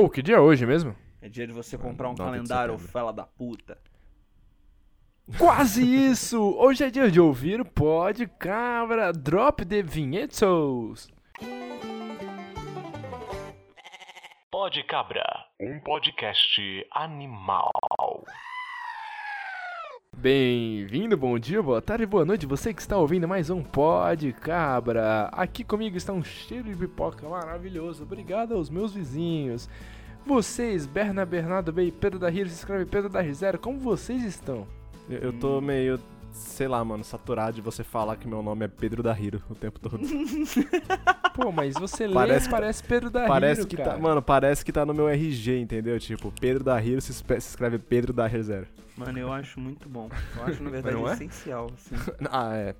Ô, que dia é hoje mesmo? É dia de você comprar um 9 de calendário, fela da puta. Quase isso! Hoje é dia de ouvir o Pod Cabra Drop the Vinhetos. Pode Cabra, um podcast animal. Bem-vindo, bom dia, boa tarde, boa noite. Você que está ouvindo mais um Pod Cabra. Aqui comigo está um cheiro de pipoca maravilhoso. Obrigado aos meus vizinhos. Vocês, Berna Bernardo B Pedro da Rio, se escreve Pedro da Rizero, como vocês estão? Eu, eu tô meio, sei lá, mano, saturado de você falar que meu nome é Pedro da Hiro o tempo todo. Pô, mas você lê, Parece- parece Pedro da parece Rio, que cara. tá, mano, parece que tá no meu RG, entendeu? Tipo, Pedro da Hiro se, escreve Pedro da Hiro zero. Mano, eu acho muito bom. Eu acho, na verdade, é? essencial, assim. Ah, é.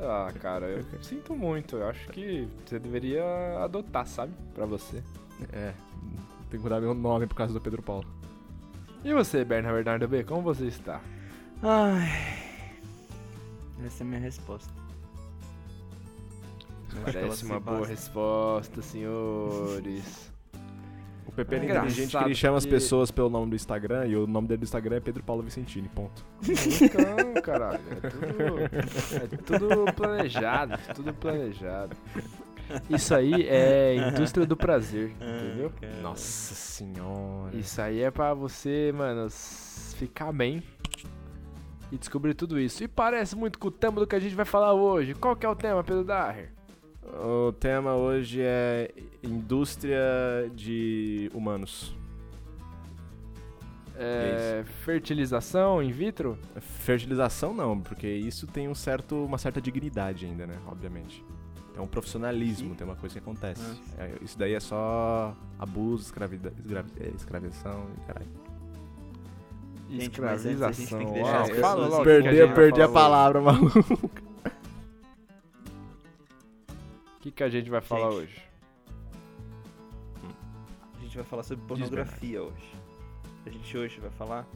Ah, cara, eu sinto muito. Eu acho que você deveria adotar, sabe? Pra você. É. Tem que mudar meu nome por causa do Pedro Paulo. E você, Bernardo Bernardo B, como você está? Ai. Essa é a minha resposta. Parece uma boa basta. resposta, senhores. O PP é É inteligente que ele chama as pessoas pelo nome do Instagram e o nome dele do Instagram é Pedro Paulo Vicentini, ponto. Então, caralho, é tudo, é tudo planejado, tudo planejado. Isso aí é indústria do prazer, entendeu? Cara. Nossa senhora. Isso aí é pra você, mano, ficar bem e descobrir tudo isso. E parece muito com o tema do que a gente vai falar hoje. Qual que é o tema, Pedro Daher? O tema hoje é indústria de humanos. É, fertilização in vitro? Fertilização não, porque isso tem um certo, uma certa dignidade ainda, né? Obviamente. Tem um profissionalismo, E- tem uma coisa que acontece. É, isso daí é só abuso, escravida, escravi, é, escravização e caralho. Gente, mas antes a gente tem que deixar Uau, fala pessoas logo o que a Perdi, gente eu vai perdi a falar palavra, maluco. hoje. O que, que a gente vai falar Gente. hoje? A gente vai falar sobre pornografia hoje. A gente hoje vai falar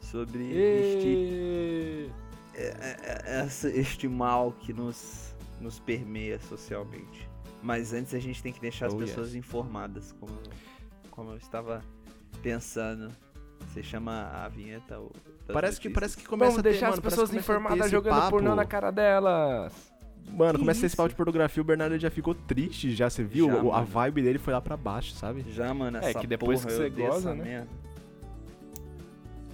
sobre este, E... é- é- essa- este mal que nos, nos permeia socialmente. Mas antes a gente tem que deixar as Oh, pessoas informadas, como, como eu estava pensando. Você chama a vinheta Parece que, parece que começa Vamos a ter, deixar mano, as pessoas informadas jogando papo. pornô na cara delas. Mano, Que começa esse papo de pornografia, o Bernardo já ficou triste, já, você viu? Já, O- a vibe dele foi lá pra baixo, sabe? Já, mano, É, essa que depois porra, que você goza, né?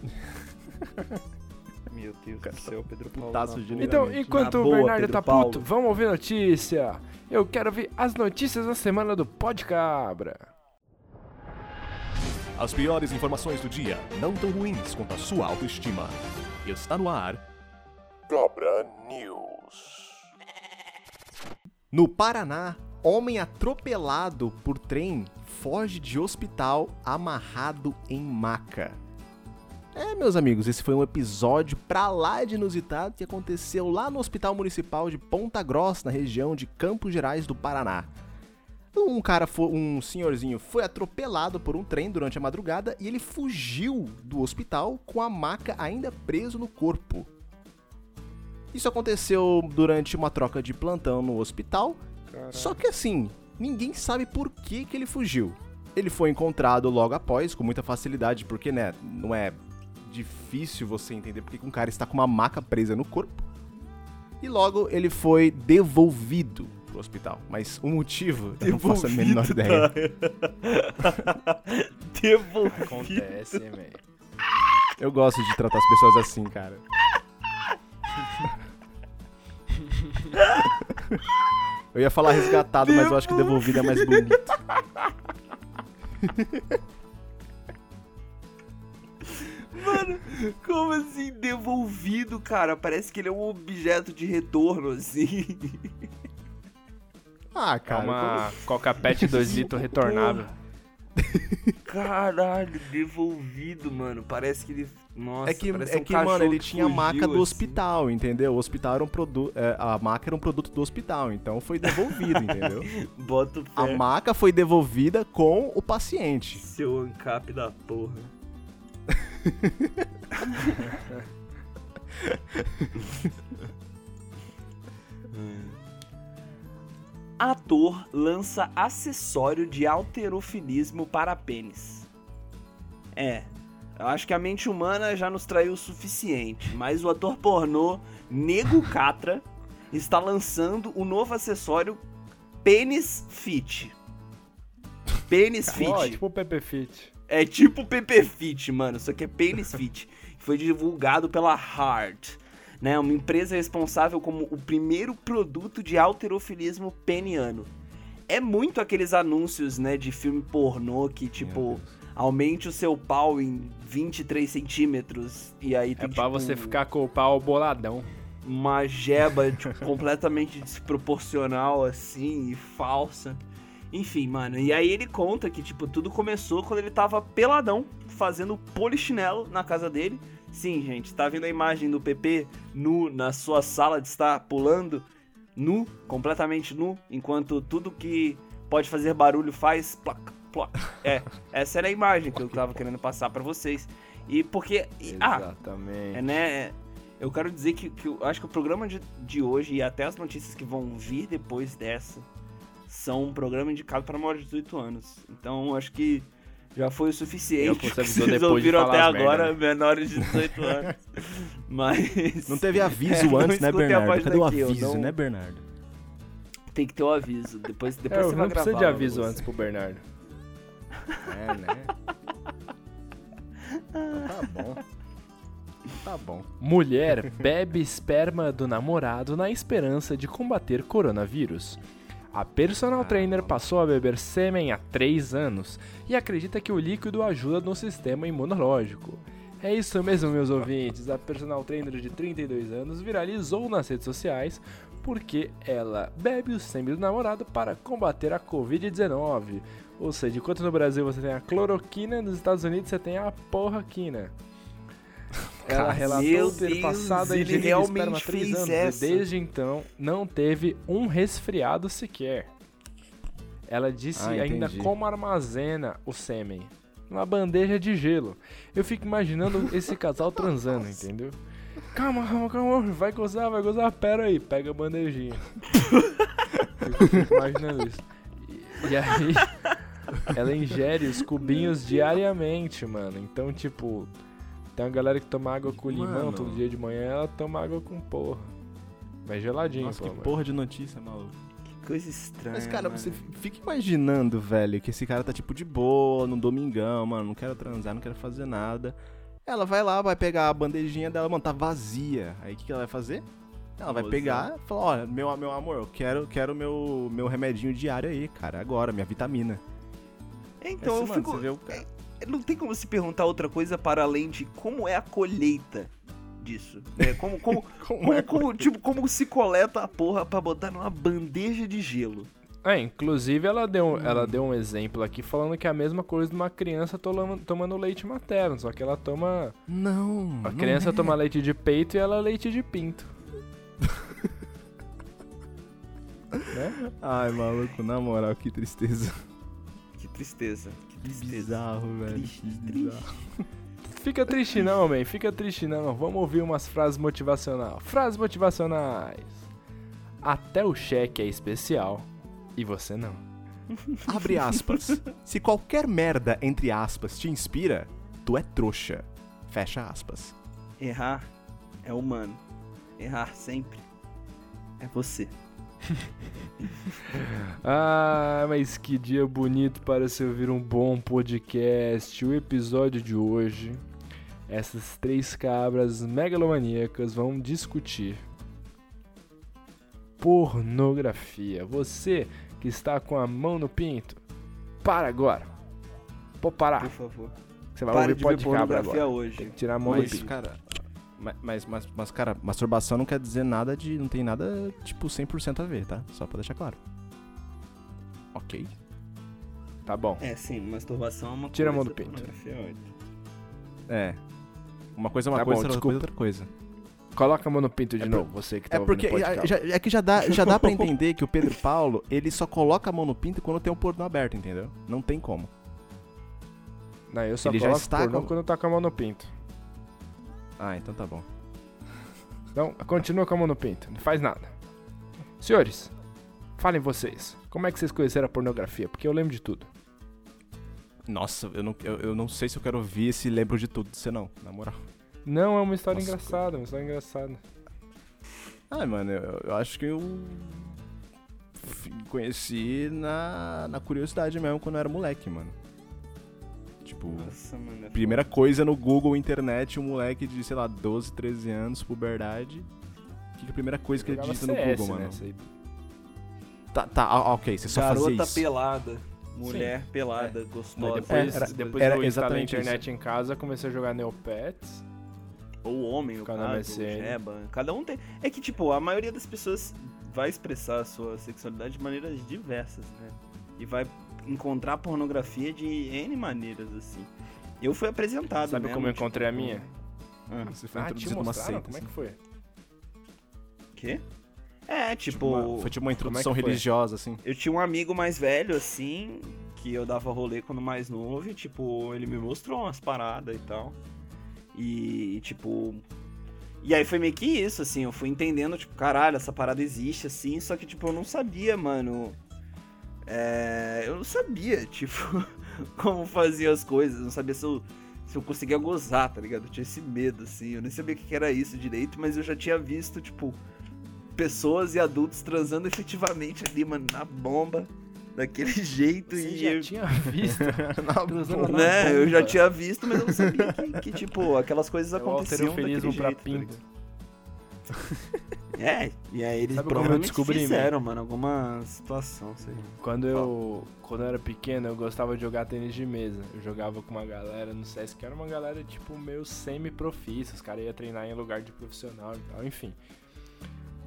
Meu Deus do céu, Pedro Paulo. Putaço de. Então, enquanto Na o Bernardo Pedro tá Paulo. puto, vamos ouvir notícia. Eu quero ver as notícias da semana do Pod Cabra. As piores informações do dia, não tão ruins quanto a sua autoestima. Está no ar. Cabra News. No Paraná, homem atropelado por trem foge de hospital amarrado em maca. É, meus amigos, esse foi um episódio pra lá de inusitado que aconteceu lá no Hospital Municipal de Ponta Grossa, na região de Campos Gerais do Paraná. Um cara, foi, um senhorzinho, foi atropelado por um trem durante a madrugada e ele fugiu do hospital com a maca ainda preso no corpo. Isso aconteceu durante uma troca de plantão no hospital só que assim, ninguém sabe por que, que ele fugiu. Ele foi encontrado logo após, com muita facilidade, porque, né, não é difícil você entender porque que um cara está com uma maca presa no corpo. E logo ele foi devolvido pro hospital. Mas o motivo, eu não faço a menor ideia. Devolvido. Acontece, velho. Eu gosto de tratar as pessoas assim, cara. Eu ia falar resgatado, mas eu acho que devolvido é mais bonito. Como assim devolvido, cara? Parece que ele é um objeto de retorno, assim. Ah, É cara. uma Coca Pet 2 litros retornável. Caralho, devolvido, mano. Parece que ele. Nossa, É que, parece é um que mano, ele que tinha a maca do assim. hospital, entendeu? O hospital era um produto. a maca era um produto do hospital, então foi devolvido, entendeu? Bota o A pé. maca foi devolvida com o paciente. Seu ancap da porra. ator lança acessório de alterofilismo para pênis. É, eu acho que a mente humana já nos traiu o suficiente, mas o ator pornô Nego Catra está lançando o novo acessório Pênis Fit. Pênis Fit. Ó, tipo o Pepe Fit. É tipo PP Fit, mano. Só que é Penis Fit. Foi divulgado pela Heart, né? Uma empresa responsável como o primeiro produto de alterofilismo peniano. É muito aqueles anúncios, né, de filme pornô que, tipo, aumente o seu pau em 23 centímetros e aí tem, É pra tipo, você ficar com o pau boladão. uma jeba tipo, completamente desproporcional, assim, e falsa. Enfim, mano, e aí ele conta que, tipo, tudo começou quando ele tava peladão, fazendo polichinelo na casa dele. Sim, gente, tá vendo a imagem do PP nu na sua sala de estar pulando? Nu, completamente nu, enquanto tudo que pode fazer barulho faz ploc, ploc. É, essa era a imagem que eu tava querendo passar pra vocês. E porque. e- ah, Exatamente. é, né? Eu quero dizer que, que eu acho que o programa de, de hoje e até as notícias que vão vir depois dessa são um programa indicado para maiores de 18 anos. Então acho que já foi o Eu suficiente. você avisou Vocês depois de ouviram até as merda, agora, né? menores de 18 anos. Mas. Não teve aviso É, antes, né, Bernardo? Cadê o eu aviso, não- né, Bernardo? Tem que ter o aviso. Depois, depois É, você eu vai não precisa de gravar, aviso Lúcio. antes pro Bernardo. É, né? tá bom. Tá bom. Mulher bebe esperma do namorado na esperança de combater coronavírus. A personal trainer passou a beber sêmen há 3 anos e acredita que o líquido ajuda no sistema imunológico. É isso mesmo, meus ouvintes. A personal trainer de 32 anos viralizou nas redes sociais porque ela bebe o sêmen do namorado para combater a Covid-19. Ou seja, enquanto no Brasil você tem a cloroquina, nos Estados Unidos você tem a porraquina. Ela Cara, relatou meu ter Deus, passado a ingerir esperma há 3 fez anos essa. e desde então não teve um resfriado sequer. Ela disse Ah, ainda entendi. como armazena o sêmen. Numa bandeja de gelo. Eu fico imaginando esse casal transando, entendeu? Calma, calma, calma, vai gozar, vai gozar, pera aí, pega a bandejinha. eu fico imaginando isso. E, e aí, ela ingere os cubinhos diariamente, mano. Então, tipo, tem uma galera que toma água com limão Mano. todo dia de manhã, ela toma água com porra. Mas geladinho, Nossa, pô, que mano. porra de notícia, maluco. Que coisa estranha. Mas, cara, mano. você fica imaginando, velho, que esse cara tá tipo de boa, no domingão, mano, não quero transar, não quero fazer nada. Ela vai lá, vai pegar a bandejinha dela, mano, tá vazia. Aí o que, que ela vai fazer? Ela vai pegar e falar, olha, meu, meu amor, eu quero, quero meu, meu remedinho diário aí, cara, agora, minha vitamina. Então Esse, eu mano, fico. você vê o cara- Não tem como se perguntar outra coisa para além de como é a colheita disso. né? Como, como, como, é como, tipo, como se coleta a porra pra botar numa bandeja de gelo. É, inclusive ela deu, ela deu um exemplo aqui falando que é a mesma coisa de uma criança tolando- tomando leite materno, só que ela toma. Não. A não criança é. toma leite de peito e ela leite de pinto. né? Ai, maluco, na moral, que tristeza. Que tristeza. Que bizarro, velho. Triste, que triste. bizarro. Fica triste não, man. Fica triste não. Vamos ouvir umas frases motivacionais. Frases motivacionais. Até o cheque é especial e você não. Abre aspas. Se qualquer merda, entre aspas, te inspira, tu é trouxa. Fecha aspas. Errar é humano. Errar sempre é você. Ah, mas que dia bonito para se ouvir um bom podcast. O episódio de hoje, essas três cabras megalomaníacas vão discutir pornografia. Você que está com a mão no pinto, para agora. Pode parar. Por favor. Você vai Pare ouvir de ver pode cabra pornografia agora. hoje. Tem que tirar a mão do Mas, pinto. cara. Ma- Mas, mas, mas, cara, masturbação não quer dizer nada de. Não tem nada, tipo, 100% a ver, tá? Só pra deixar claro. Ok. Tá bom. É, sim, masturbação é uma Tira a coisa. mão do pinto. pornografia é. É. Uma coisa é uma Tá coisa, bom, outra coisa é outra coisa. Coloca a mão no pinto de É novo, você que tá É porque. é- já- é que já dá, já dá pra entender que o Pedro Paulo, ele só coloca a mão no pinto quando tem o porno aberto, entendeu? Não tem como. Não, eu só Ele já coloco está pornô com- quando tá com a mão no pinto. Ah, então tá bom. Então, continua com a mão no pinto. Não faz nada. Senhores, Falem vocês, como é que vocês conheceram a pornografia? Porque eu lembro de tudo. Nossa, eu não, eu, eu não sei se eu quero ouvir esse lembro de tudo, você não, na moral. Não, é uma história Nossa, engraçada, uma história engraçada. Ah, mano, eu, eu acho que eu conheci na, na curiosidade mesmo quando eu era moleque, mano. Tipo, Nossa, mano. é primeira coisa no Google, internet, um moleque de, sei lá, 12, 13 anos, puberdade. O que, que é a primeira coisa que ele digita no Google, né, mano? essa aí. Tá, tá, ah, ok, você só fazia Garota isso. pelada. Mulher pelada, gostosa. Depois, É, era- depois era eu instalei a exatamente internet em casa, comecei a jogar Neopets. Ou homem, o cara, o. Jeba. Cada um tem. É que, tipo, a maioria das pessoas vai expressar a sua sexualidade de maneiras diversas, né? E vai encontrar pornografia de N maneiras, assim. Eu fui apresentado. Sabe mesmo, como eu tipo, encontrei a minha? Ah, Você foi Ah, introduzido numa seita. Como é assim. que foi? quê? É, tipo. Tipo, uma- foi tipo uma introdução que foi? religiosa, assim. Eu tinha um amigo mais velho, assim, que eu dava rolê quando mais novo, e, tipo, ele me mostrou umas paradas e tal. E, tipo. E aí foi meio que isso, assim, eu fui entendendo, tipo, caralho, essa parada existe, assim, só que, tipo, eu não sabia, mano. É. Eu não sabia, tipo, como fazia as coisas, não sabia se eu, se eu conseguia gozar, tá ligado? Eu tinha esse medo, assim, eu nem sabia o que era isso direito, mas eu já tinha visto, tipo, pessoas e adultos transando efetivamente ali, mano, na bomba, daquele jeito Você e. já eu- tinha visto? Na né, eu já bomba. tinha visto, mas eu não sabia que, que, tipo, aquelas coisas É o aconteciam daquele pra jeito, tá pinto. ligado? É, e aí eles Sabe provavelmente descobri, fizeram, mano, alguma situação, sei. Quando eu, quando eu era pequeno, eu gostava de jogar tênis de mesa. Eu jogava com uma galera no CS, que era uma galera, tipo, meio semi-profissa. Os caras iam treinar em lugar de profissional e tal, enfim.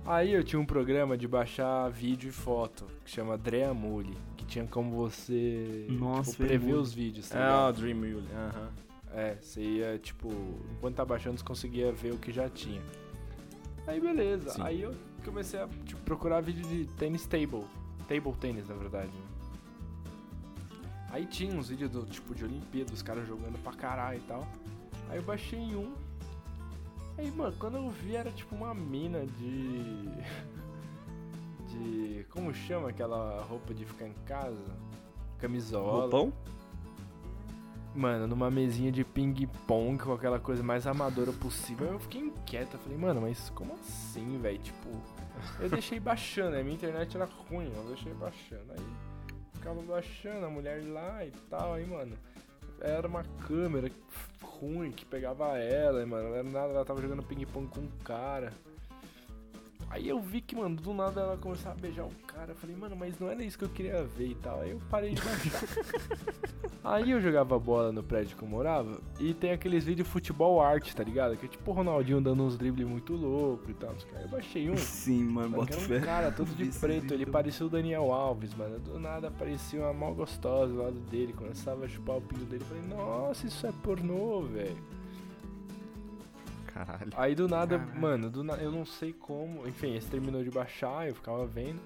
Aí eu tinha um programa de baixar vídeo e foto, que chama Dreamule, que tinha como você Nossa, tipo, prever Dreamule. os vídeos, tá É, o Dream Mule, aham. É, você ia, tipo, enquanto tá baixando, você conseguia ver o que já tinha. Aí beleza, Sim. aí eu comecei a tipo, procurar vídeo de tênis table. Table tênis, na verdade. né? Aí tinha uns vídeos do tipo de Olimpíada, os caras jogando pra caralho e tal. Aí eu baixei um. Aí, mano, quando eu vi era tipo uma mina de. De. Como chama aquela roupa de ficar em casa? Camisola. Roupão? Mano, numa mesinha de ping-pong com aquela coisa mais amadora possível, eu fiquei inquieto. Eu falei, mano, mas como assim, velho? Tipo, eu deixei baixando, a minha internet era ruim, eu deixei baixando. Aí ficava baixando a mulher lá e tal, aí, mano, era uma câmera ruim que pegava ela, mano, não era nada, ela tava jogando ping-pong com um cara. Aí eu vi que, mano, do nada ela começava a beijar o cara. Eu falei, mano, mas não era isso que eu queria ver e tal. Aí eu parei de baixar. Aí eu jogava bola no prédio que eu morava e tem aqueles vídeos futebol arte, tá ligado? Que é tipo o Ronaldinho dando uns dribles muito louco e tal. Aí eu baixei um. Sim, mano, bota fé. um cara todo de preto, ele parecia o Daniel Alves, mano. Do nada aparecia uma mal gostosa do lado dele, começava a chupar o pinto dele. Eu falei, nossa, isso é pornô, velho. Caralho. Aí do nada, Caralho. mano, do na... eu não sei como. Enfim, esse terminou de baixar, eu ficava vendo.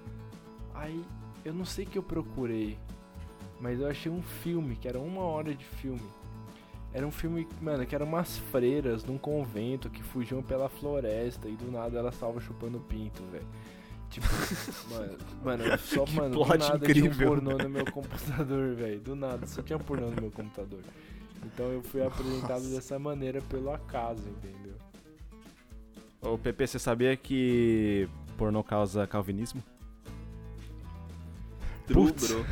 Aí eu não sei o que eu procurei, mas eu achei um filme que era uma hora de filme. Era um filme, mano, que eram umas freiras num convento que fugiam pela floresta e do nada elas estavam chupando pinto, velho. Tipo, mano, mano, só, Que mano, do nada tinha um incrível. pornô no meu computador, velho. Do nada, só tinha pornô no meu computador. Então eu fui apresentado Nossa. dessa maneira pelo acaso, entendeu? Ô, Pepe, você sabia que pornô causa calvinismo? True, Putz. bro.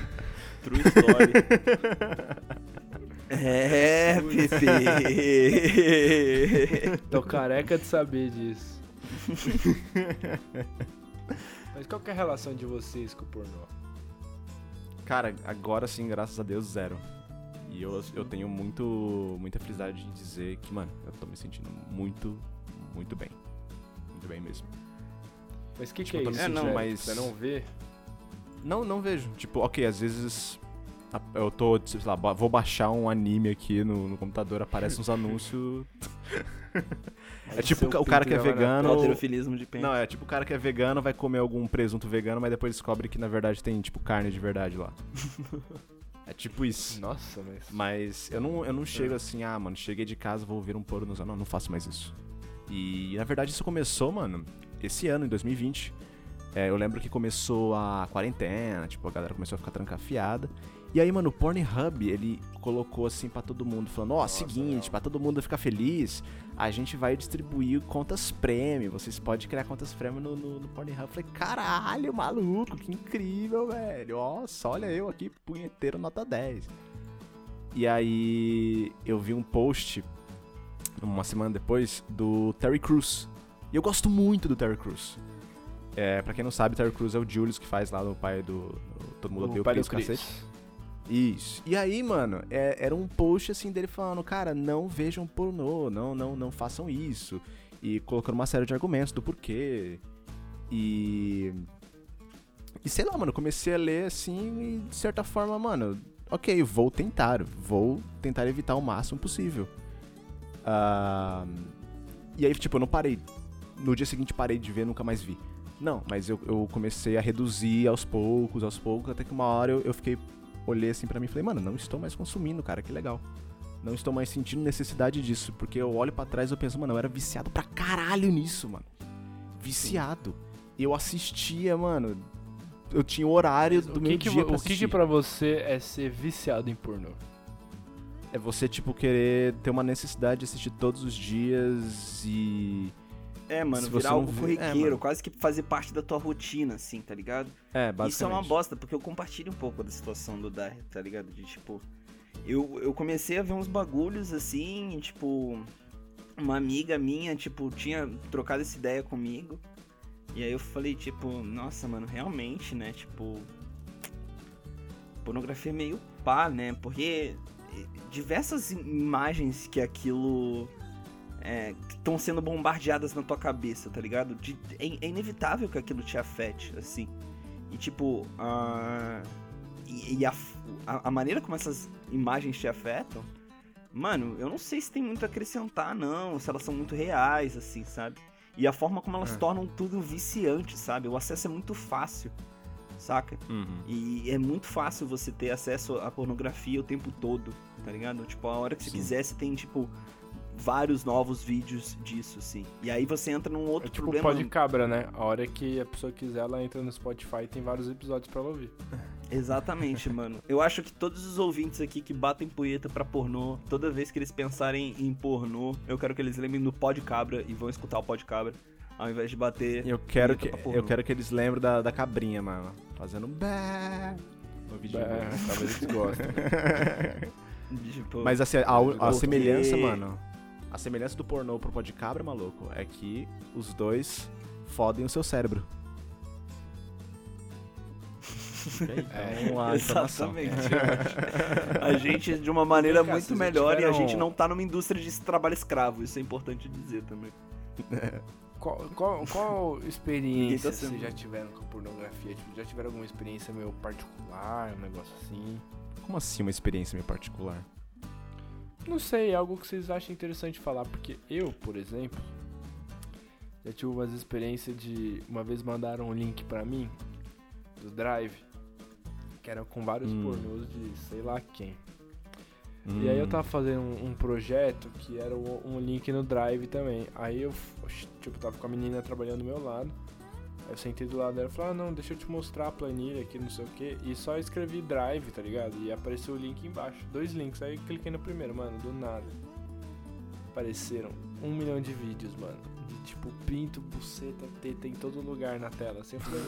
True story. é, Pepe. Tô careca de saber disso. Mas qual que é a relação de vocês com o pornô? Cara, agora sim, graças a Deus, zero. E eu, eu tenho muito, muita felicidade de dizer que, mano, eu tô me sentindo muito, muito bem. Muito bem mesmo. Mas o que, que Tipo, é tô me isso? sentindo- Jack? mas- Você não vê? Não, não vejo. Tipo, ok, às vezes eu tô, sei lá, vou baixar um anime aqui no, no computador, aparece uns anúncios. é tipo o ca- o cara que é vegano. Não, é tipo o cara que é vegano vai comer algum presunto vegano, mas depois descobre que na verdade tem, tipo, carne de verdade lá. é tipo isso. Nossa, mas... Mas eu não, eu não chego assim, ah, mano, cheguei de casa, vou ouvir um porno. Não, não faço mais isso. E na verdade isso começou, mano, esse ano, em 2020, É, eu lembro que começou a quarentena, tipo, a galera começou a ficar trancafiada. E aí, mano, o Pornhub, ele colocou assim pra todo mundo, falando, ó, seguinte, não. pra todo mundo ficar feliz, a gente vai distribuir contas prêmio, vocês podem criar contas prêmio no, no, no Pornhub. Eu falei, caralho, maluco, que incrível, velho. Nossa, olha eu aqui, punheteiro nota 10. E aí, eu vi um post, uma semana depois, do Terry Crews. E eu gosto muito do Terry Crews. É, pra quem não sabe, Terry Crews é o Julius que faz lá no pai do... do Todo mundo odeia O o Chris. cacete. Isso. E aí, mano, é- era um post assim dele falando, cara, não vejam pornô, não, não, não façam isso. E colocando uma série de argumentos do porquê. E. E sei lá, mano, comecei a ler assim e de certa forma, mano, ok, vou tentar. Vou tentar evitar o máximo possível. Ah, e aí, tipo, eu não parei. No dia seguinte parei de ver, nunca mais vi. Não, mas eu, eu comecei a reduzir aos poucos, aos poucos, até que uma hora eu, eu fiquei olhei assim pra mim e falei, mano, não estou mais consumindo, cara, que legal. Não estou mais sentindo necessidade disso, porque eu olho pra trás e eu penso, mano, eu era viciado pra caralho nisso, mano. Viciado. Eu assistia, mano. Eu tinha o horário do o meu que, que, dia o que, que assistir. pra você é ser viciado em pornô? É você, tipo, querer ter uma necessidade de assistir todos os dias e... É, mano, virar algo vê- corriqueiro, é, quase que fazer parte da tua rotina, assim, tá ligado? É, basicamente. Isso é uma bosta, porque eu compartilho um pouco da situação do Dar, tá ligado? De tipo. Eu, eu comecei a ver uns bagulhos assim, e, tipo. Uma amiga minha, tipo, tinha trocado essa ideia comigo. E aí eu falei, tipo, nossa, mano, realmente, né? Tipo. Pornografia é meio pá, né? Porque eh, diversas imagens que aquilo. Estão sendo bombardeadas na tua cabeça, tá ligado? De- é, é inevitável que aquilo te afete, assim. E tipo, a, e, e a, a, a maneira como essas imagens te afetam, mano, eu não sei se tem muito a acrescentar, não, se elas são muito reais, assim, sabe? E a forma como elas É. tornam tudo viciante, sabe? O acesso é muito fácil, saca? Uhum. E é muito fácil você ter acesso à pornografia o tempo todo, tá ligado? Tipo, a hora que você Sim. quiser, você tem, tipo, vários novos vídeos disso, assim. E aí você entra num outro É tipo problema. pode cabra, né? A hora que a pessoa quiser, ela entra no Spotify e tem vários episódios pra ela ouvir. Exatamente, mano. Eu acho que todos os ouvintes aqui que batem punheta pra pornô, toda vez que eles pensarem em pornô, eu quero que eles lembrem do Pod Cabra e vão escutar o Pod Cabra, ao invés de bater. Eu quero, que, punheta pra pornô. eu quero que eles lembrem da, da cabrinha, mano. Fazendo bé no vídeo. É, talvez eles gostem. Tipo, Mas assim, a, a semelhança, mano. A semelhança do pornô pro pó de cabra, maluco, é que os dois fodem o seu cérebro. Então, a informação. Exatamente. a gente, de uma maneira cá, muito melhor, e a tiveram- gente não tá numa indústria de trabalho escravo, isso é importante dizer também. Qual, qual, qual experiência tá sendo- vocês já tiveram com pornografia? Tipo, já tiveram alguma experiência meio particular, um negócio assim? Como assim uma experiência meio particular? Não sei, algo que vocês acham interessante falar, porque eu, por exemplo, já tive umas experiências de. Uma vez mandaram um link pra mim do Drive, que era com vários Hum. pornôs de sei lá quem. E aí eu tava fazendo um, um projeto que era um, um link no Drive também. Aí eu, tipo, tava com a menina trabalhando do meu lado. Eu sentei do lado dela e falei, ah não, deixa eu te mostrar a planilha aqui, não sei o que. E só escrevi Drive, tá ligado? E apareceu o link embaixo. Dois links. Aí eu cliquei no primeiro, mano, do nada. Apareceram um milhão de vídeos, mano. De tipo, pinto, buceta, teta em todo lugar na tela. Assim, eu falei,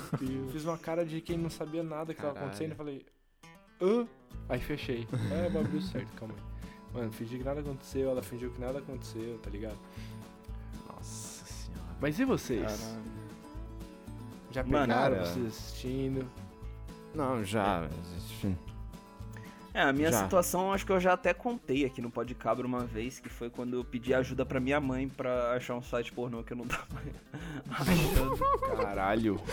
fiz uma cara de quem não sabia nada que tava Caralho. acontecendo. Eu falei, hã? Aí fechei. É, bagulho certo, calma aí. Mano, fingi que nada aconteceu, ela fingiu que nada aconteceu, tá ligado? Nossa senhora. Mas e vocês? Caralho. Já Mano, pegaram cara. vocês assistindo? Não, já. enfim. É, a minha Já. situação acho que eu já até contei aqui no Pod Cabra uma vez, que foi quando eu pedi ajuda pra minha mãe pra achar um site pornô que eu não tava achando. Caralho.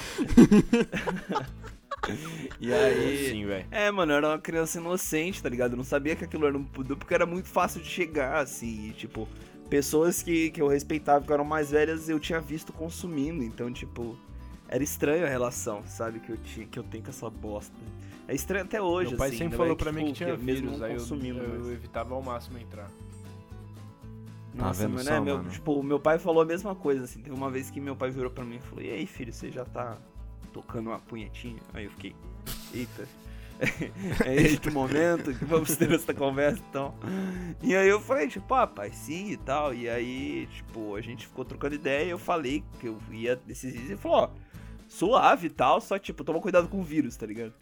E aí. Sim, velho. É, mano, eu era uma criança inocente, tá ligado? Eu não sabia que aquilo era um pudu, porque era muito fácil de chegar, assim, e, tipo, pessoas que, que eu respeitava, que eram mais velhas, eu tinha visto consumindo, então, tipo, era estranho a relação, sabe, que eu, tinha, que eu tenho com essa bosta. É estranho até hoje, Meu pai assim, sempre né, falou pra mim que Tipo, tinha mesmo vírus, não aí eu, consumindo, eu mas- evitava ao máximo entrar. Nossa, vendo mano, só, é, meu, mano? tipo, meu pai falou a mesma coisa, assim. Teve uma vez que meu pai virou pra mim e falou: E aí, filho, você já tá tocando uma punhetinha. Aí eu fiquei, eita. é este momento que vamos ter essa conversa então. E aí eu falei, tipo, ah, pai, sim e tal. E aí, tipo, a gente ficou trocando ideia e eu falei que eu ia desses dias e falou, ó, suave e tal, só tipo, toma cuidado com o vírus, tá ligado?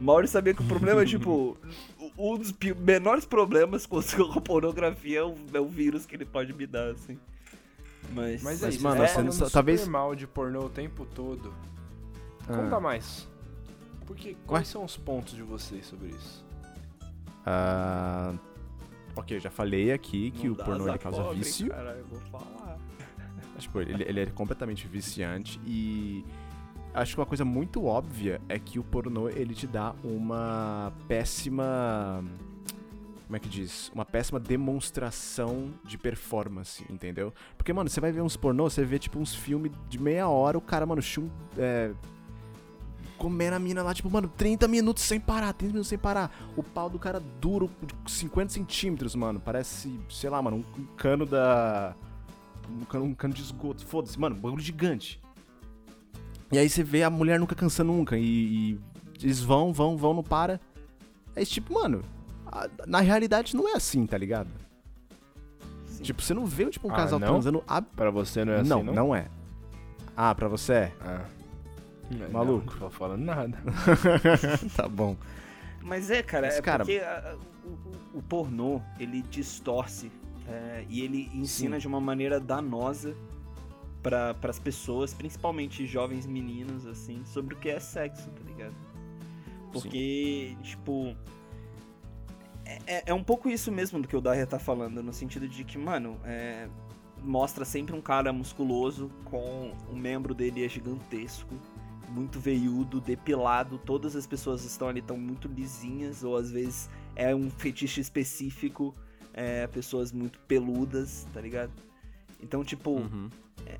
Mauri sabia que o problema é, tipo, um dos menores problemas com a pornografia é o, é o vírus que ele pode me dar, assim. Mas, mas, é isso, mano, é, você não, talvez mal de pornô o tempo todo. Ah. Conta mais. Porque quais Ué? são os pontos de vocês sobre isso? Uh, ok, eu já falei aqui que não o pornô ele causa pobre, vício. Cara, eu vou falar. Tipo, ele, ele é completamente viciante e acho que uma coisa muito óbvia é que o pornô ele te dá uma péssima como é que diz? Uma péssima demonstração de performance, entendeu? Porque, mano, você vai ver uns pornô, você vê, tipo, uns filmes de meia hora, o cara, mano, chum, é, comendo a mina lá, tipo, mano, 30 minutos sem parar, 30 minutos sem parar. O pau do cara duro, de 50 centímetros, mano. Parece, sei lá, mano, um cano da. Um cano, um cano de esgoto. Foda-se, mano, bagulho gigante. E aí você vê a mulher nunca cansa nunca. E, e eles vão, vão, vão, não para. É tipo, mano, a, na realidade não é assim, tá ligado? Sim. Tipo, você não vê tipo, um ah, casal não? transando. A... Pra você não é assim? Não, não, não é. Ah, pra você é? Ah. Maluco. Não, tô falando nada. tá bom. Mas é, cara, Mas, é cara... porque a, o, o, pornô, ele distorce é, e ele ensina Sim. de uma maneira danosa para as pessoas, principalmente jovens meninos, assim, sobre o que é sexo, tá ligado? Porque, Sim. tipo. É, é, é, um pouco isso mesmo do que o Daria tá falando, no sentido de que, mano, é, mostra sempre um cara musculoso com um membro dele é gigantesco muito veiudo, depilado, todas as pessoas estão ali tão muito lisinhas, ou às vezes é um fetiche específico, é, pessoas muito peludas, tá ligado? Então, tipo, uhum. É,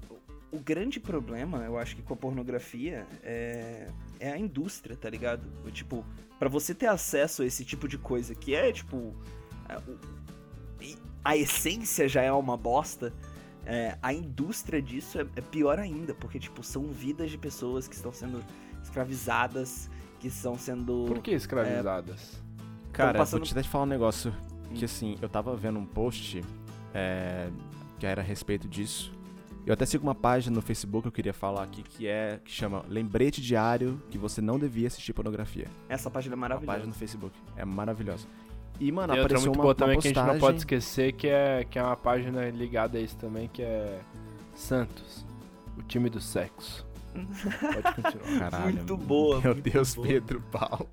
o, grande problema, eu acho que com a pornografia é, é a indústria, tá ligado? tipo, para você ter acesso a esse tipo de coisa que é, tipo, a, é, a essência já é uma bosta, é, a indústria disso é, é, pior ainda, porque, tipo, são vidas de pessoas que estão sendo escravizadas, que estão sendo... Por que escravizadas? É, Cara, passando... vou te te falar um negócio, que hum. assim, eu tava vendo um post é, que era a respeito disso, eu até sigo uma página no Facebook que eu queria falar aqui, que é que chama Lembrete Diário que você não devia assistir pornografia. Essa página é maravilhosa. Uma página no Facebook. É maravilhosa. E, mano, Tem apareceu muito uma, boa também postagem... que a gente não pode esquecer, que é, que é uma página ligada a isso também, que é Santos, o time do sexo. Pode continuar. Caralho. Muito boa. Meu muito Deus, boa. Pedro Paulo.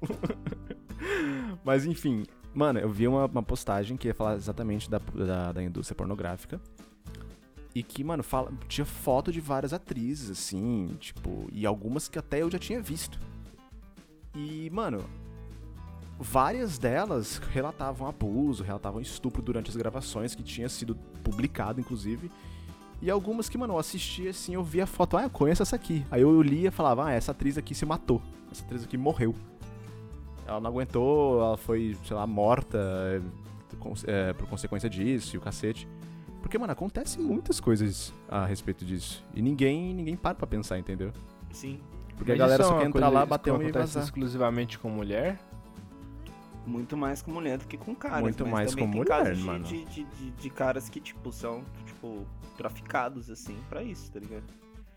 Mas enfim, mano, eu vi uma, uma postagem que ia falar exatamente da, da, da indústria pornográfica. E que, mano, fala, tinha foto de várias atrizes, assim, tipo, e algumas que até eu já tinha visto. E, mano, várias delas relatavam abuso, relatavam estupro durante as gravações, que tinha sido publicado, inclusive. E algumas que, mano, eu assistia assim, eu via a foto, ah, eu conheço essa aqui. Aí eu lia e falava, ah, essa atriz aqui se matou. Essa atriz aqui morreu. Ela não aguentou, ela foi, sei lá, morta é, por consequência disso e o cacete. Porque, mano, acontece muitas coisas a respeito disso. E ninguém, ninguém para pra pensar, entendeu? Sim. Porque Mas a galera só quer entrar lá, bater um e vazar. exclusivamente com mulher? muito mais com mulher do que com caras. Muito mas mais com mulher, de, mano. De, de, de, de, caras que, tipo, são, tipo, traficados, assim, pra isso, tá ligado?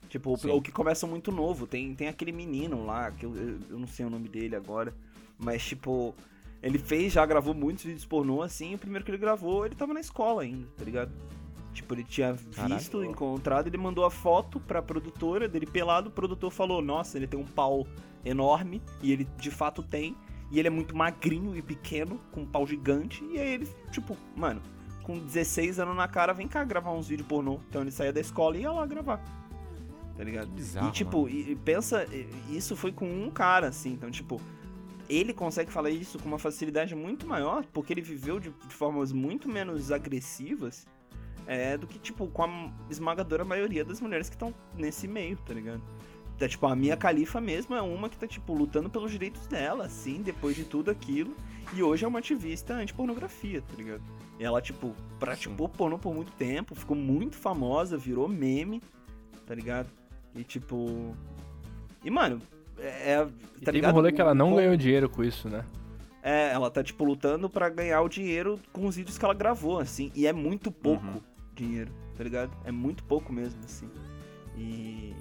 Tipo, Sim. o que começa muito novo. Tem, tem aquele menino lá, que eu, eu não sei o nome dele agora, mas, tipo, ele fez, já gravou muitos vídeos pornô, assim, o primeiro que ele gravou, ele tava na escola ainda, tá ligado? Tipo, ele tinha visto, Caraca. encontrado, ele mandou a foto pra produtora dele pelado, o produtor falou, nossa, ele tem um pau enorme, e ele de fato tem, e ele é muito magrinho e pequeno, com um pau gigante. E aí ele, tipo, mano, com 16 anos na cara, vem cá gravar uns vídeos pornô. Então ele saía da escola e ia lá gravar. Tá ligado? Bizarro, e tipo, e, e pensa, isso foi com um cara, assim. Então, tipo, ele consegue falar isso com uma facilidade muito maior, porque ele viveu de, de formas muito menos agressivas é, do que, tipo, com a esmagadora maioria das mulheres que estão nesse meio, tá ligado? Tá, tipo, a minha califa mesmo é uma que tá, tipo, lutando pelos direitos dela, assim, depois de tudo aquilo. E hoje é uma ativista anti-pornografia, tá ligado? E ela, tipo, praticou Sim. pornô por muito tempo, ficou muito famosa, virou meme, tá ligado? E, tipo... E, mano, é. Tá E tem ligado? um rolê que ela não o- ganhou dinheiro com isso, né? É, ela tá, tipo, lutando pra ganhar o dinheiro com os vídeos que ela gravou, assim. E é muito pouco Uhum. dinheiro, tá ligado? É muito pouco mesmo, assim. E.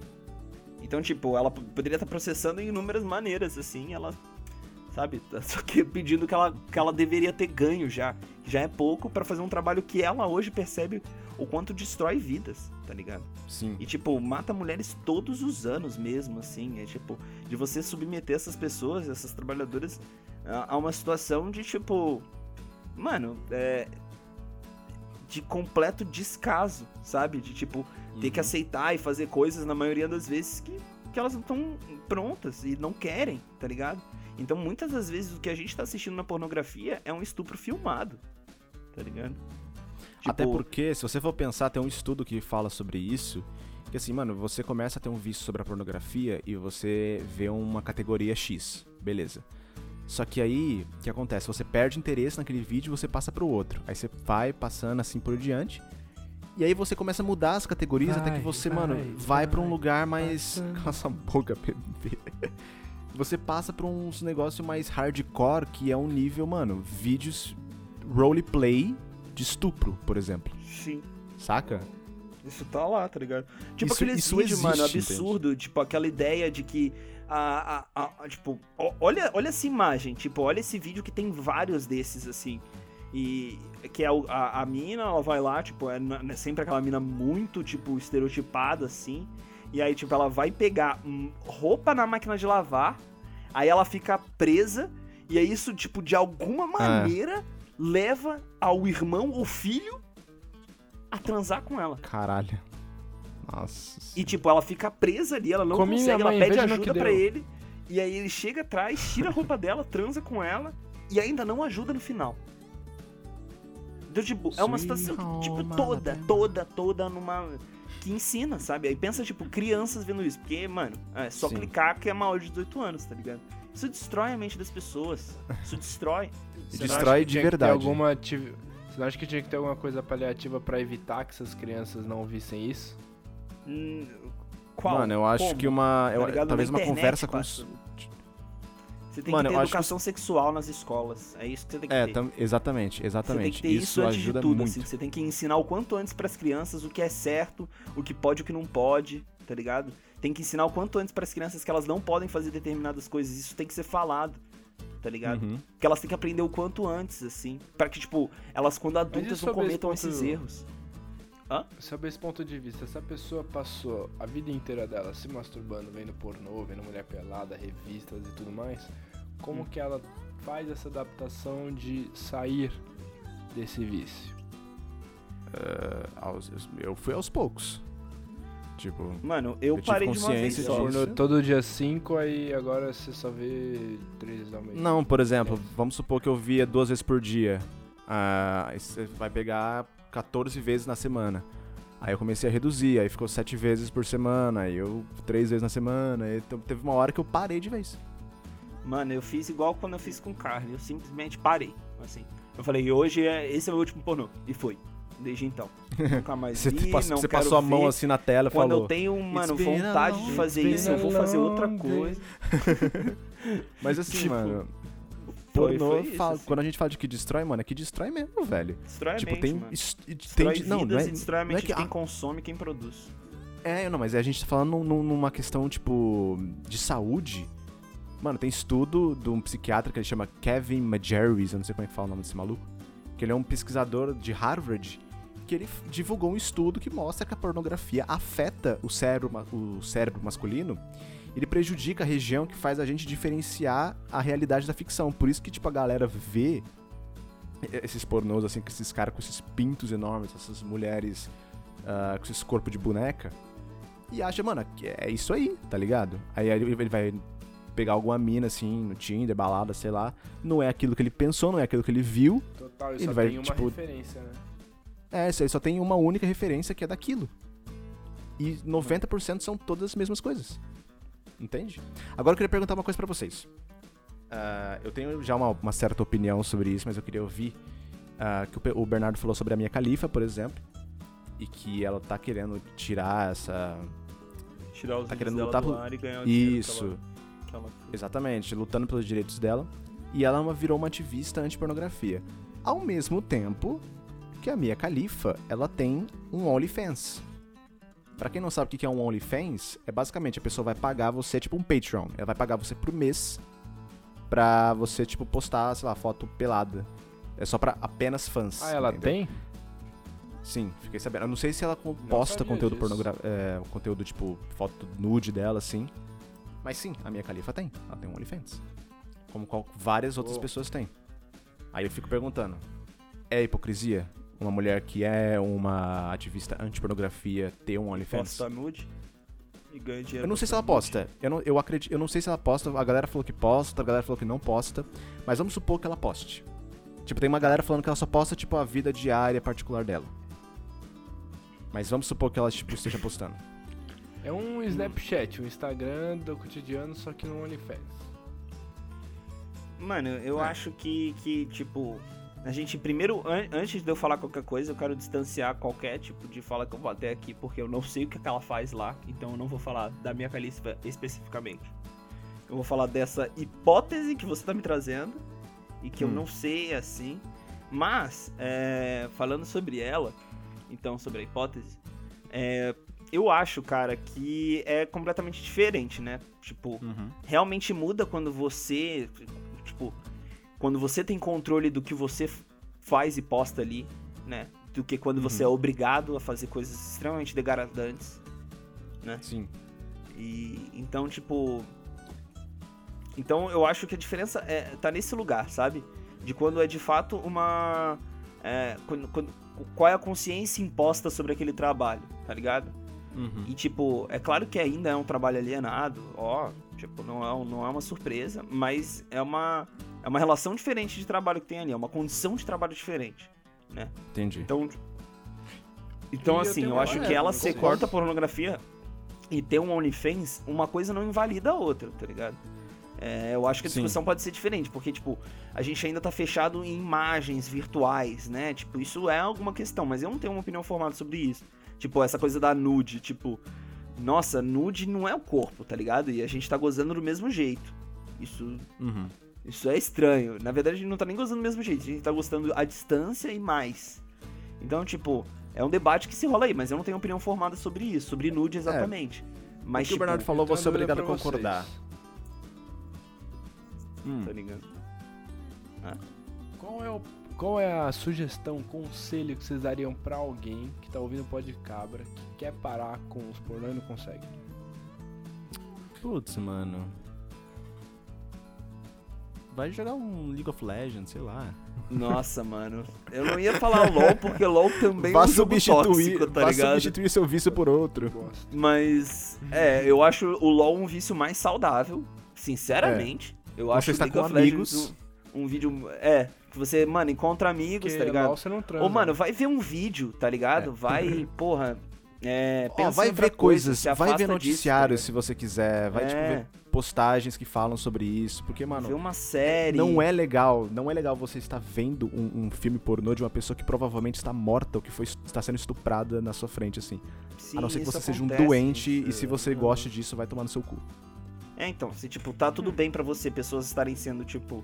Então, tipo, ela poderia estar processando em inúmeras maneiras, assim, ela. Sabe? Só que pedindo que ela, que ela deveria ter ganho já. Já é pouco pra fazer um trabalho que ela hoje percebe o quanto destrói vidas, tá ligado? Sim. E, tipo, mata mulheres todos os anos mesmo, assim. É tipo, de você submeter essas pessoas, essas trabalhadoras, a, a uma situação de, tipo. Mano, é. De completo descaso, sabe? De, tipo, ter que Uhum. aceitar e fazer coisas, na maioria das vezes, que, que elas não estão prontas e não querem, tá ligado? Então, muitas das vezes, o que a gente tá assistindo na pornografia é um estupro filmado, tá ligado? Até Tipo, porque, se você for pensar, tem um estudo que fala sobre isso. Que assim, mano, você começa a ter um vício sobre a pornografia e você vê uma categoria X. Beleza. Só que aí, o que acontece? Você perde interesse naquele vídeo e você passa pro outro. Aí você vai passando assim por diante. E aí você começa a mudar as categorias até Vai, que você, vai, mano, vai pra um vai, lugar mais. essa boca, bebê. Você passa pra uns negócio mais hardcore, que é um nível, mano, vídeos roleplay de estupro, por exemplo. sim. Saca? Isso tá lá, tá ligado? Tipo Isso- aqueles isso vídeos, mano, existe, absurdo, tipo, aquela ideia de que. A, a, a- tipo, olha, olha essa imagem, tipo, olha esse vídeo que tem vários desses, assim. E que é a, a mina, ela vai lá, tipo, é é sempre aquela mina muito, tipo, estereotipada, assim. E aí, tipo, ela vai pegar roupa na máquina de lavar, aí ela fica presa, e aí isso, tipo, de alguma maneira leva ao irmão ou filho a transar com ela. Caralho. Nossa. E tipo, ela fica presa ali, ela não Comi consegue, ela pede ajuda deu. ele. E aí ele chega atrás, tira a roupa dela, transa com ela e ainda não ajuda no final. Então, tipo, é uma situação que, tipo, toda, toda, toda numa. Que ensina, sabe? Aí pensa, tipo, crianças vendo isso. Porque, mano, é só Sim. clicar que é maior de 18 anos, tá ligado? Isso destrói a mente das pessoas. Isso destrói. Destrói de verdade. alguma Você não acha que tinha que ter alguma coisa paliativa pra evitar que essas crianças não vissem isso? Hum, Qual? Mano, eu acho Como? que uma. Tá eu- ligado? talvez uma internet, conversa com. os-. Você tem Mano, que ter acho que educação sexual nas escolas. É isso que você tem que É, ter. tam- exatamente, Você tem exatamente. que ter isso, isso antes ajuda de tudo. muito. assim. Você tem que ensinar o quanto antes pras crianças o que é certo, o que pode e o que não pode, tá ligado? Tem que ensinar o quanto antes pras crianças que elas não podem fazer determinadas coisas. Isso tem que ser falado, tá ligado? Uhum. Que elas têm que aprender o quanto antes, assim. Pra que, tipo, elas quando adultas não sobre esse cometam ponto- esses erros. Sob esse ponto de vista, se a pessoa passou a vida inteira dela se masturbando, vendo pornô, vendo mulher pelada, revistas e tudo mais, como Hum. que ela faz essa adaptação de sair desse vício? Aos- eu fui aos poucos. Tipo, Mano, eu, Eu tive parei de uma vez consciência só. disso. Todo dia 5, aí agora você só vê três vezes ao mês. Não, por exemplo, vamos supor que eu via duas vezes por dia. Ah, aí você vai pegar 14 vezes na semana. Aí eu comecei a reduzir, aí ficou 7 vezes por semana, aí eu três vezes na semana. Te- teve uma hora que eu parei de vez. Mano, eu fiz igual quando eu fiz com carne. Eu simplesmente parei. Assim. Eu falei, hoje é, esse é o meu último pornô. E foi. Desde então. Nunca mais Você, vi, passou, não você passou a mão ver. assim na tela e Quando falou. eu tenho, mano, vontade long- de fazer isso, eu vou fazer outra coisa. Mas assim, Tipo, mano. Foi, Pornô, foi isso, fala- assim. quando a gente fala de que destrói, mano, é que destrói mesmo, velho. Destrói tipo, mente, tem. mano. Destrói tem de- não, não é, e destrói a não é mente que- de quem ah, consome e quem produz. É, não, mas a gente tá falando num- num- numa questão, tipo, de saúde. Mano, tem estudo de um psiquiatra que ele chama Kevin Majerus, eu não sei como é que fala o nome desse maluco. Que ele é um pesquisador de Harvard, que ele divulgou um estudo que mostra que a pornografia afeta o cérebro, o cérebro masculino. Ele prejudica a região que faz a gente diferenciar a realidade da ficção. Por isso que, tipo, a galera vê esses pornôs, assim, com esses caras com esses pintos enormes, essas mulheres ah, com esses corpos de boneca, e acha, mano, que é isso aí, tá ligado? Aí ele vai pegar alguma mina, assim, no Tinder, balada, sei lá, não é aquilo que ele pensou, não é aquilo que ele viu, Total, e Ele só vai, tem uma tipo, referência, né? É, isso aí só tem uma única referência que é daquilo. E 90% são todas as mesmas coisas. Entende? Agora eu queria perguntar uma coisa pra vocês. Ah, eu tenho já uma, uma certa opinião sobre isso, mas eu queria ouvir ah, que o o Bernardo falou sobre a minha califa, por exemplo, e que ela tá querendo tirar essa. Tirar os Tá querendo dela lutar ar e ganhar o que Isso. ela Ela... Exatamente, lutando pelos direitos dela. E ela virou uma ativista anti-pornografia. Ao mesmo tempo que a Mia Khalifa, ela tem um OnlyFans. Pra quem não sabe o que é um OnlyFans, é basicamente a pessoa vai pagar você, tipo um Patreon. Ela vai pagar você por mês pra você, tipo, postar, sei lá, foto pelada. É só pra apenas fãs. Ah, ela entendeu? tem? Sim, fiquei sabendo. Eu não sei se ela posta conteúdo pornográfico, é, conteúdo tipo foto nude dela, assim. Mas sim, a minha califa tem. Ela tem um OnlyFans. Como qual- várias outras Oh. pessoas têm. Aí eu fico perguntando: é hipocrisia uma mulher que é uma ativista anti-pornografia ter um OnlyFans? Posta nude e ganha dinheiro. Eu não sei se ela posta. Eu não, eu, acredito, eu não sei se ela posta. A galera falou que posta, a galera falou que não posta. Mas vamos supor que ela poste. Tipo, tem uma galera falando que ela só posta, tipo, a vida diária particular dela. Mas vamos supor que ela, tipo, esteja postando. É um Snapchat, um Instagram do cotidiano, só que no OnlyFans. Mano, eu É. acho que, que, tipo, a gente primeiro, an- antes de eu falar qualquer coisa, eu quero distanciar qualquer tipo de fala que eu vou até aqui, porque eu não sei o que que ela faz lá, então eu não vou falar da minha califa especificamente. Eu vou falar dessa hipótese que você tá me trazendo, e que eu Hum. não sei assim, mas, é, falando sobre ela, então, sobre a hipótese, é, eu acho, cara, que é completamente diferente, né? Tipo, realmente muda quando você, tipo, quando você tem controle do que você faz e posta ali, né? Do que quando você é obrigado a fazer coisas extremamente degradantes. Sim. E então, tipo, então eu acho que a diferença é tá nesse lugar, sabe? De quando é de fato uma é, quando- quando- qual é a consciência imposta sobre aquele trabalho, tá ligado? Uhum. E, tipo, é claro que ainda é um trabalho alienado, ó, tipo, não é, não é uma surpresa, mas é uma, é uma relação diferente de trabalho que tem ali, é uma condição de trabalho diferente, né? Entendi. Então, então E eu assim, eu, uma- acho que ela eu ser concordo. corta pornografia e ter um OnlyFans, uma coisa não invalida a outra, tá ligado? É, eu acho que a Sim. discussão pode ser diferente, porque, tipo, a gente ainda tá fechado em imagens virtuais, né? Tipo, isso é alguma questão, mas eu não tenho uma opinião formada sobre isso. Tipo, essa coisa da nude, tipo, nossa, nude não é o corpo, tá ligado? E a gente tá gozando do mesmo jeito. Isso, Uhum. Isso é estranho. Na verdade, a gente não tá nem gozando do mesmo jeito, a gente tá gostando à distância e mais. Então, tipo, é um debate que se rola aí, mas eu não tenho opinião formada sobre isso, sobre nude exatamente. Mas, o que o tipo, Bernardo falou, é uma dúvida obrigado a concordar. Hum. tá ligado? Qual é, o, qual é a sugestão, conselho que vocês dariam pra alguém que tá ouvindo Pó de Cabra, que quer parar com os pornô e não consegue? Putz, mano. Vai jogar um League of Legends, sei lá. Nossa, mano. Eu não ia falar LOL, porque LOL também é vá um jogo substituir, tóxico, tá vá ligado? substituir seu vício por outro. Mas, é, eu acho o LoL um vício mais saudável, sinceramente. Eu Você acho está o League com of amigos. Legends um, um vídeo, é, que você, mano, encontra amigos, Porque tá ligado? LOL você não transa. Ou, mano, vai ver um vídeo, tá ligado? É. Vai, porra, é, pensa vai em outra ver coisa, coisas, vai ver disso, noticiários ligado? se você quiser, vai tipo É. ver postagens que falam sobre isso, porque mano, Ver uma série. não é legal, não é legal você estar vendo um, um filme pornô de uma pessoa que provavelmente está morta ou que foi está sendo estuprada na sua frente assim. Sim, a não ser que você seja um acontece, doente isso e se é- você goste disso, vai tomar no seu cu. É, então, se tipo, tá tudo bem pra você, pessoas estarem sendo, tipo.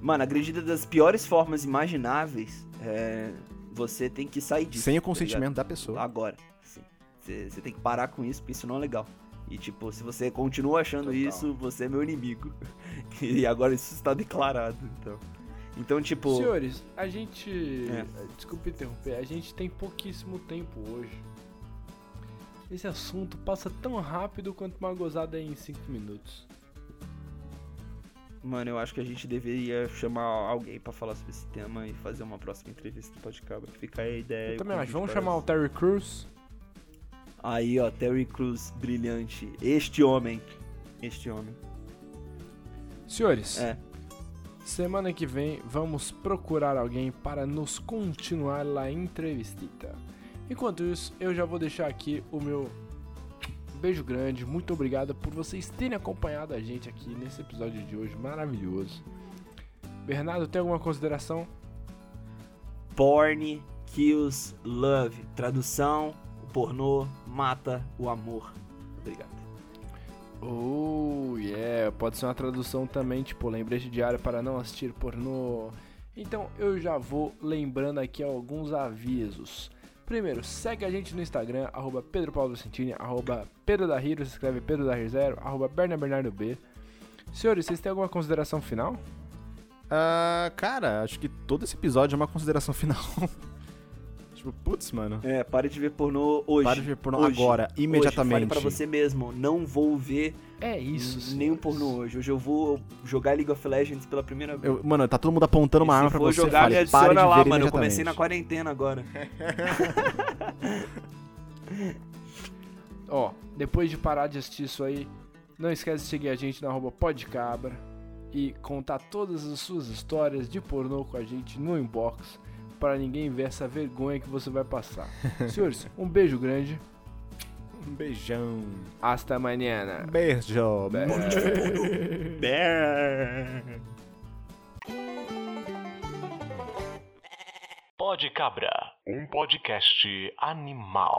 Mano, agredidas das piores formas imagináveis, é, você tem que sair disso. Sem o tá consentimento da ligado? pessoa. Agora, sim. Você você tem que parar com isso, porque isso não é legal. E tipo, se você continua achando Total. isso, você é meu inimigo. e agora isso está declarado, então. Então, tipo. Senhores, a gente. É. Desculpa interromper, a gente tem pouquíssimo tempo hoje. Esse assunto passa tão rápido quanto uma gozada em 5 minutos. Mano, eu acho que a gente deveria chamar alguém pra falar sobre esse tema e fazer uma próxima entrevista do Podcabra. Fica aí a ideia. Eu também acho. Vamos para chamar o Terry Crews. Aí, ó, Terry Crews, brilhante. Este homem. Este homem. Senhores, É. semana que vem vamos procurar alguém para nos continuar a entrevistita. Enquanto isso, eu já vou deixar aqui o meu beijo grande. Muito obrigado por vocês terem acompanhado a gente aqui nesse episódio de hoje maravilhoso. Bernardo, tem alguma consideração? Porn kills love. Tradução: o pornô mata o amor. Obrigado. Oh, yeah. Pode ser uma tradução também, tipo, lembrete diário para não assistir pornô. Então eu já vou lembrando aqui alguns avisos. Primeiro, segue a gente no Instagram, arroba Pedro Paulo arroba Pedro da se escreve Pedro da Hiro Zero, arroba Berna Bernardo B. Senhores, vocês têm alguma consideração final? Ah, cara, acho que todo esse episódio é uma consideração final. tipo, putz, mano. É, pare de ver pornô hoje. Para de ver pornô Hoje. agora, imediatamente. Hoje, fale pra você mesmo, não vou ver É isso, nenhum senhores. pornô hoje. Hoje eu vou jogar League of Legends pela primeira vez. Eu- mano, tá todo mundo apontando uma E arma se pra for você. jogar, fale, me pare adiciona de lá, mano. Eu comecei na quarentena agora. Ó, depois de parar de assistir isso aí, não esquece de seguir a gente na arroba podcabra e contar todas as suas histórias de pornô com a gente no inbox para ninguém ver essa vergonha que você vai passar. Senhores, um beijo grande. Um beijão. Hasta amanhã. Beijo. Pode Cabra, um podcast animal.